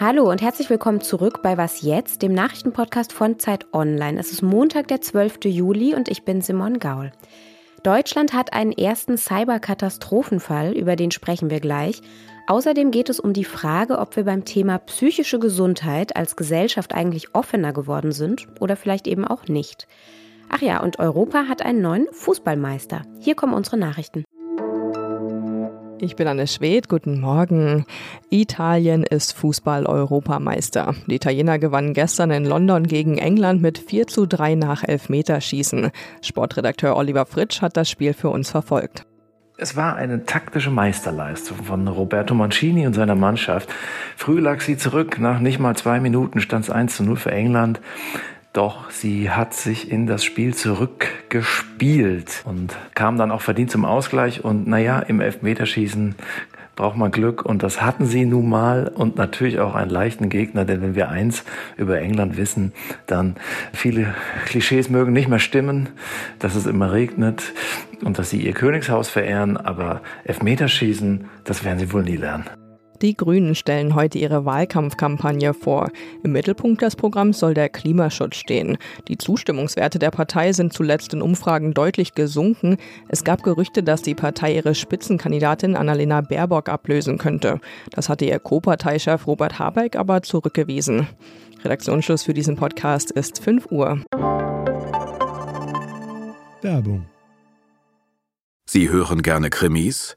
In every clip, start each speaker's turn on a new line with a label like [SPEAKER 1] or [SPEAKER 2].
[SPEAKER 1] Hallo und herzlich willkommen zurück bei Was jetzt, dem Nachrichtenpodcast von Zeit Online. Es ist Montag, der 12. Juli und ich bin Simon Gaul. Deutschland hat einen ersten Cyberkatastrophenfall, über den sprechen wir gleich. Außerdem geht es um die Frage, ob wir beim Thema psychische Gesundheit als Gesellschaft eigentlich offener geworden sind oder vielleicht eben auch nicht. Ach ja, und Europa hat einen neuen Fußballmeister. Hier kommen unsere Nachrichten.
[SPEAKER 2] Ich bin Anne Schwedt, guten Morgen. Italien ist Fußball-Europameister. Die Italiener gewannen gestern in London gegen England mit 4 zu 3 nach Elfmeterschießen. Sportredakteur Oliver Fritsch hat das Spiel für uns verfolgt.
[SPEAKER 3] Es war eine taktische Meisterleistung von Roberto Mancini und seiner Mannschaft. Früh lag sie zurück, nach nicht mal zwei Minuten stand es 1 zu 0 für England. Doch sie hat sich in das Spiel zurückgespielt und kam dann auch verdient zum Ausgleich. Und naja, im Elfmeterschießen braucht man Glück und das hatten sie nun mal und natürlich auch einen leichten Gegner, denn wenn wir eins über England wissen, dann viele Klischees mögen nicht mehr stimmen, dass es immer regnet und dass sie ihr Königshaus verehren, aber Elfmeterschießen, das werden sie wohl nie lernen.
[SPEAKER 2] Die Grünen stellen heute ihre Wahlkampfkampagne vor. Im Mittelpunkt des Programms soll der Klimaschutz stehen. Die Zustimmungswerte der Partei sind zuletzt in Umfragen deutlich gesunken. Es gab Gerüchte, dass die Partei ihre Spitzenkandidatin Annalena Baerbock ablösen könnte. Das hatte ihr Co-Parteichef Robert Habeck aber zurückgewiesen. Redaktionsschluss für diesen Podcast ist 5 Uhr.
[SPEAKER 4] Werbung. Sie hören gerne Krimis?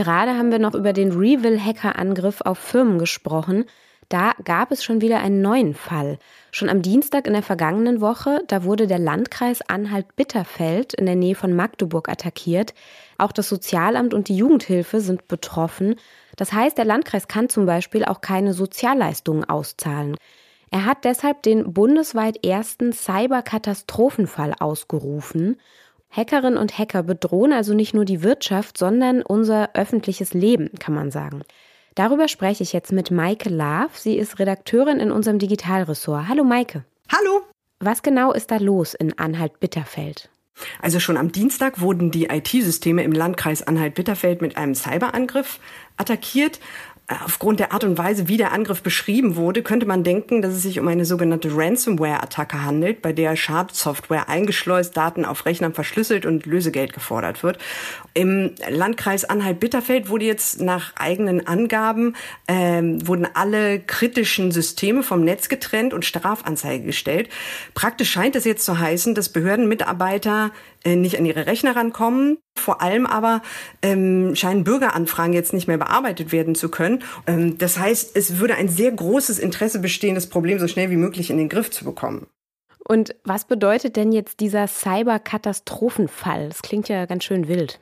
[SPEAKER 1] Gerade haben wir noch über den Revil-Hacker-Angriff auf Firmen gesprochen. Da gab es schon wieder einen neuen Fall. Schon am Dienstag in der vergangenen Woche, da wurde der Landkreis Anhalt-Bitterfeld in der Nähe von Magdeburg attackiert. Auch das Sozialamt und die Jugendhilfe sind betroffen. Das heißt, der Landkreis kann zum Beispiel auch keine Sozialleistungen auszahlen. Er hat deshalb den bundesweit ersten Cyberkatastrophenfall ausgerufen. Hackerinnen und Hacker bedrohen also nicht nur die Wirtschaft, sondern unser öffentliches Leben, kann man sagen. Darüber spreche ich jetzt mit Maike Laaf. Sie ist Redakteurin in unserem Digitalressort. Hallo Maike.
[SPEAKER 5] Hallo.
[SPEAKER 1] Was genau ist da los in Anhalt-Bitterfeld?
[SPEAKER 5] Also schon am Dienstag wurden die IT-Systeme im Landkreis Anhalt-Bitterfeld mit einem Cyberangriff attackiert. Aufgrund der Art und Weise, wie der Angriff beschrieben wurde, könnte man denken, dass es sich um eine sogenannte Ransomware-Attacke handelt, bei der Schadsoftware eingeschleust, Daten auf Rechnern verschlüsselt und Lösegeld gefordert wird. Im Landkreis Anhalt-Bitterfeld wurde jetzt nach eigenen Angaben ähm, wurden alle kritischen Systeme vom Netz getrennt und Strafanzeige gestellt. Praktisch scheint es jetzt zu heißen, dass Behördenmitarbeiter nicht an ihre Rechner rankommen. Vor allem aber ähm, scheinen Bürgeranfragen jetzt nicht mehr bearbeitet werden zu können. Ähm, das heißt, es würde ein sehr großes Interesse bestehen, das Problem so schnell wie möglich in den Griff zu bekommen.
[SPEAKER 1] Und was bedeutet denn jetzt dieser Cyberkatastrophenfall? Das klingt ja ganz schön wild.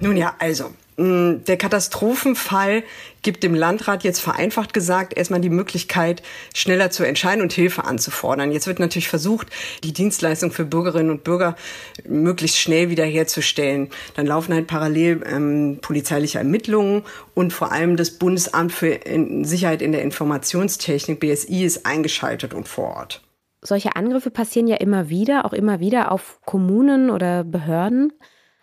[SPEAKER 5] Nun ja, also, mm, der Katastrophenfall gibt dem Landrat jetzt vereinfacht gesagt erstmal die Möglichkeit, schneller zu entscheiden und Hilfe anzufordern. Jetzt wird natürlich versucht, die Dienstleistung für Bürgerinnen und Bürger möglichst schnell wiederherzustellen. Dann laufen halt parallel ähm, polizeiliche Ermittlungen und vor allem das Bundesamt für Sicherheit in der Informationstechnik, BSI, ist eingeschaltet und vor Ort.
[SPEAKER 1] Solche Angriffe passieren ja immer wieder, auch immer wieder auf Kommunen oder Behörden.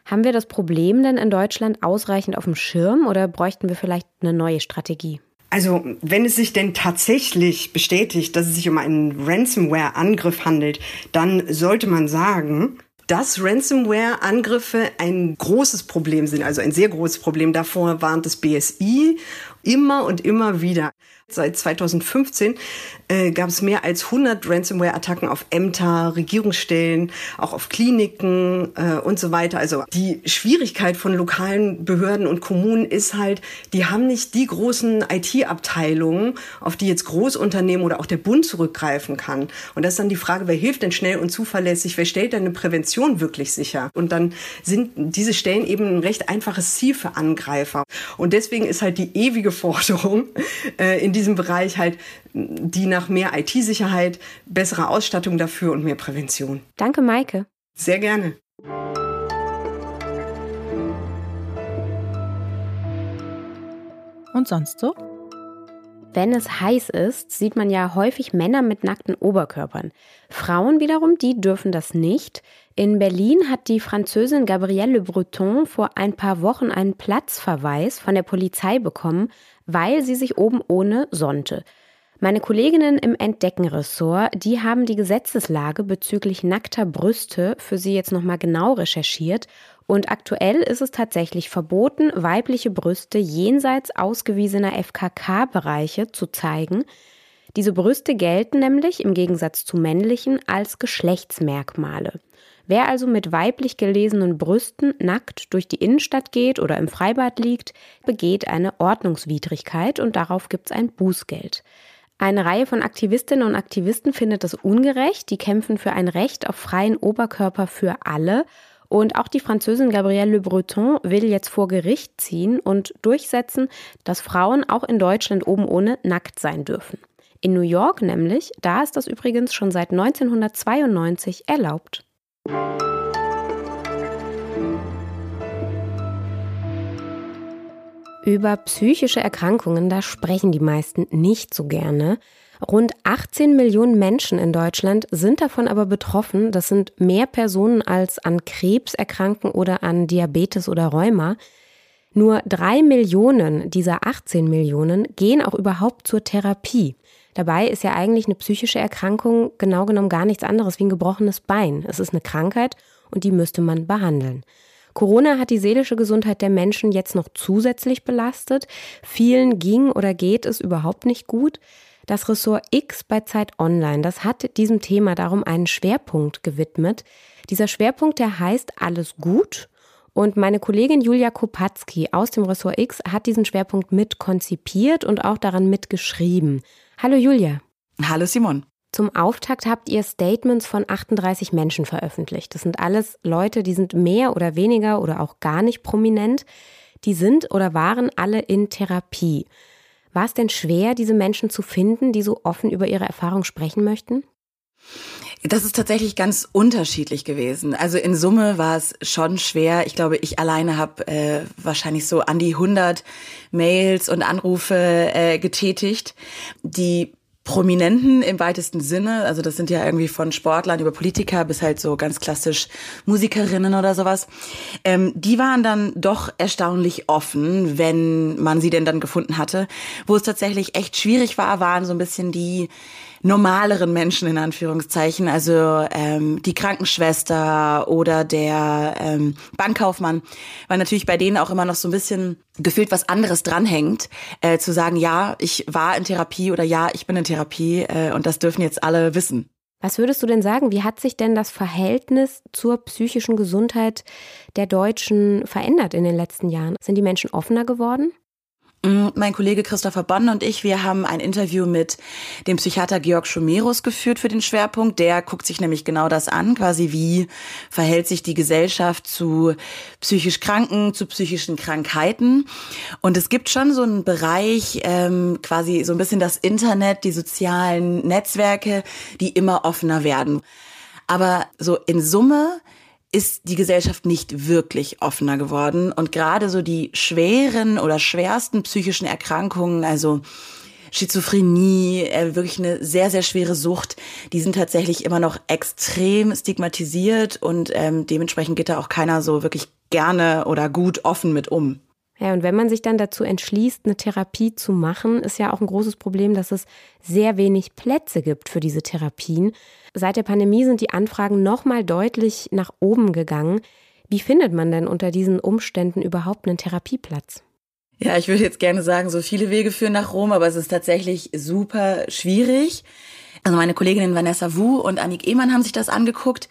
[SPEAKER 1] Haben wir das Problem denn in Deutschland ausreichend auf dem Schirm oder bräuchten wir vielleicht eine neue Strategie?
[SPEAKER 5] Also, wenn es sich denn tatsächlich bestätigt, dass es sich um einen Ransomware-Angriff handelt, dann sollte man sagen, dass Ransomware-Angriffe ein großes Problem sind, also ein sehr großes Problem. Davor warnt das BSI Immer und immer wieder. Seit 2015 äh, gab es mehr als 100 Ransomware-Attacken auf Ämter, Regierungsstellen, auch auf Kliniken äh, und so weiter. Also die Schwierigkeit von lokalen Behörden und Kommunen ist halt, die haben nicht die großen IT-Abteilungen, auf die jetzt Großunternehmen oder auch der Bund zurückgreifen kann. Und das ist dann die Frage, wer hilft denn schnell und zuverlässig, wer stellt denn eine Prävention wirklich sicher? Und dann sind diese Stellen eben ein recht einfaches Ziel für Angreifer. Und deswegen ist halt die ewige Forderung äh, in diesem Bereich halt die nach mehr IT-Sicherheit, bessere Ausstattung dafür und mehr Prävention.
[SPEAKER 1] Danke, Maike.
[SPEAKER 5] Sehr gerne.
[SPEAKER 6] Und sonst so?
[SPEAKER 1] Wenn es heiß ist, sieht man ja häufig Männer mit nackten Oberkörpern. Frauen wiederum, die dürfen das nicht. In Berlin hat die Französin Gabrielle Le Breton vor ein paar Wochen einen Platzverweis von der Polizei bekommen, weil sie sich oben ohne sonnte. Meine Kolleginnen im Entdeckenressort, die haben die Gesetzeslage bezüglich nackter Brüste für Sie jetzt nochmal genau recherchiert. Und aktuell ist es tatsächlich verboten, weibliche Brüste jenseits ausgewiesener FKK-Bereiche zu zeigen. Diese Brüste gelten nämlich im Gegensatz zu männlichen als Geschlechtsmerkmale. Wer also mit weiblich gelesenen Brüsten nackt durch die Innenstadt geht oder im Freibad liegt, begeht eine Ordnungswidrigkeit und darauf gibt es ein Bußgeld. Eine Reihe von Aktivistinnen und Aktivisten findet das ungerecht. Die kämpfen für ein Recht auf freien Oberkörper für alle. Und auch die Französin Gabrielle Le Breton will jetzt vor Gericht ziehen und durchsetzen, dass Frauen auch in Deutschland oben ohne nackt sein dürfen. In New York nämlich, da ist das übrigens schon seit 1992 erlaubt. Über psychische Erkrankungen, da sprechen die meisten nicht so gerne. Rund 18 Millionen Menschen in Deutschland sind davon aber betroffen. Das sind mehr Personen als an Krebs erkranken oder an Diabetes oder Rheuma. Nur drei Millionen dieser 18 Millionen gehen auch überhaupt zur Therapie. Dabei ist ja eigentlich eine psychische Erkrankung genau genommen gar nichts anderes wie ein gebrochenes Bein. Es ist eine Krankheit und die müsste man behandeln. Corona hat die seelische Gesundheit der Menschen jetzt noch zusätzlich belastet. Vielen ging oder geht es überhaupt nicht gut. Das Ressort X bei Zeit Online, das hat diesem Thema darum einen Schwerpunkt gewidmet. Dieser Schwerpunkt, der heißt Alles gut. Und meine Kollegin Julia Kopatzki aus dem Ressort X hat diesen Schwerpunkt mit konzipiert und auch daran mitgeschrieben. Hallo Julia.
[SPEAKER 7] Hallo Simon.
[SPEAKER 1] Zum Auftakt habt ihr Statements von 38 Menschen veröffentlicht. Das sind alles Leute, die sind mehr oder weniger oder auch gar nicht prominent. Die sind oder waren alle in Therapie. War es denn schwer, diese Menschen zu finden, die so offen über ihre Erfahrung sprechen möchten?
[SPEAKER 7] Das ist tatsächlich ganz unterschiedlich gewesen. Also in Summe war es schon schwer. Ich glaube, ich alleine habe äh, wahrscheinlich so an die 100 Mails und Anrufe äh, getätigt. Die Prominenten im weitesten Sinne. Also das sind ja irgendwie von Sportlern über Politiker bis halt so ganz klassisch Musikerinnen oder sowas. Ähm, die waren dann doch erstaunlich offen, wenn man sie denn dann gefunden hatte. Wo es tatsächlich echt schwierig war, waren so ein bisschen die normaleren Menschen in Anführungszeichen, also ähm, die Krankenschwester oder der ähm, Bankkaufmann, weil natürlich bei denen auch immer noch so ein bisschen gefühlt was anderes dranhängt, äh, zu sagen, ja, ich war in Therapie oder ja, ich bin in Therapie äh, und das dürfen jetzt alle wissen.
[SPEAKER 1] Was würdest du denn sagen, wie hat sich denn das Verhältnis zur psychischen Gesundheit der Deutschen verändert in den letzten Jahren? Sind die Menschen offener geworden?
[SPEAKER 7] Mm, mein Kollege Christopher Bonn und ich, wir haben ein Interview mit dem Psychiater Georg Schumerus geführt für den Schwerpunkt. Der guckt sich nämlich genau das an, quasi wie verhält sich die Gesellschaft zu psychisch Kranken, zu psychischen Krankheiten. Und es gibt schon so einen Bereich, ähm, quasi so ein bisschen das Internet, die sozialen Netzwerke, die immer offener werden. Aber so in Summe ist die Gesellschaft nicht wirklich offener geworden. Und gerade so die schweren oder schwersten psychischen Erkrankungen, also Schizophrenie, äh, wirklich eine sehr, sehr schwere Sucht, die sind tatsächlich immer noch extrem stigmatisiert und ähm, dementsprechend geht da auch keiner so wirklich gerne oder gut offen mit um.
[SPEAKER 1] Ja, und wenn man sich dann dazu entschließt, eine Therapie zu machen, ist ja auch ein großes Problem, dass es sehr wenig Plätze gibt für diese Therapien. Seit der Pandemie sind die Anfragen nochmal deutlich nach oben gegangen. Wie findet man denn unter diesen Umständen überhaupt einen Therapieplatz?
[SPEAKER 7] Ja, ich würde jetzt gerne sagen, so viele Wege führen nach Rom, aber es ist tatsächlich super schwierig. Also meine Kolleginnen Vanessa Wu und Annik Ehmann haben sich das angeguckt.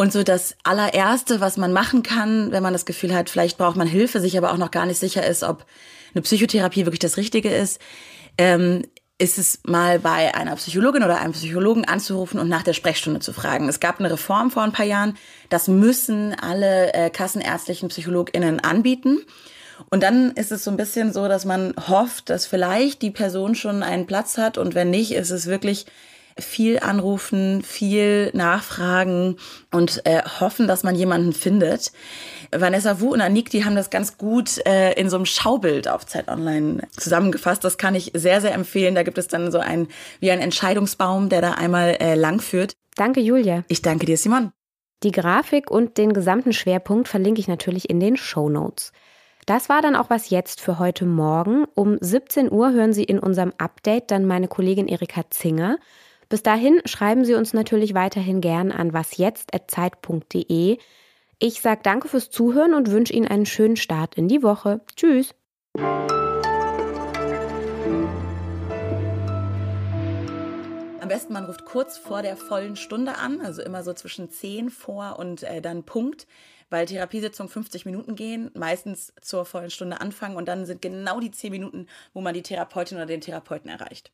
[SPEAKER 7] Und so das allererste, was man machen kann, wenn man das Gefühl hat, vielleicht braucht man Hilfe, sich aber auch noch gar nicht sicher ist, ob eine Psychotherapie wirklich das Richtige ist, ähm, ist es mal bei einer Psychologin oder einem Psychologen anzurufen und nach der Sprechstunde zu fragen. Es gab eine Reform vor ein paar Jahren, das müssen alle äh, kassenärztlichen PsychologInnen anbieten. Und dann ist es so ein bisschen so, dass man hofft, dass vielleicht die Person schon einen Platz hat und wenn nicht, ist es wirklich viel anrufen, viel nachfragen und äh, hoffen, dass man jemanden findet. Vanessa Wu und Anik, die haben das ganz gut äh, in so einem Schaubild auf Zeit Online zusammengefasst. Das kann ich sehr, sehr empfehlen. Da gibt es dann so ein, wie ein Entscheidungsbaum, der da einmal äh, lang führt.
[SPEAKER 1] Danke, Julia.
[SPEAKER 7] Ich danke dir, Simon.
[SPEAKER 1] Die Grafik und den gesamten Schwerpunkt verlinke ich natürlich in den Show Notes. Das war dann auch was jetzt für heute Morgen. Um 17 Uhr hören Sie in unserem Update dann meine Kollegin Erika Zinger. Bis dahin schreiben Sie uns natürlich weiterhin gern an wasjetzt.zeit.de. Ich sage danke fürs Zuhören und wünsche Ihnen einen schönen Start in die Woche. Tschüss.
[SPEAKER 7] Am besten man ruft kurz vor der vollen Stunde an, also immer so zwischen 10 vor und äh, dann Punkt, weil Therapiesitzungen 50 Minuten gehen, meistens zur vollen Stunde anfangen und dann sind genau die 10 Minuten, wo man die Therapeutin oder den Therapeuten erreicht.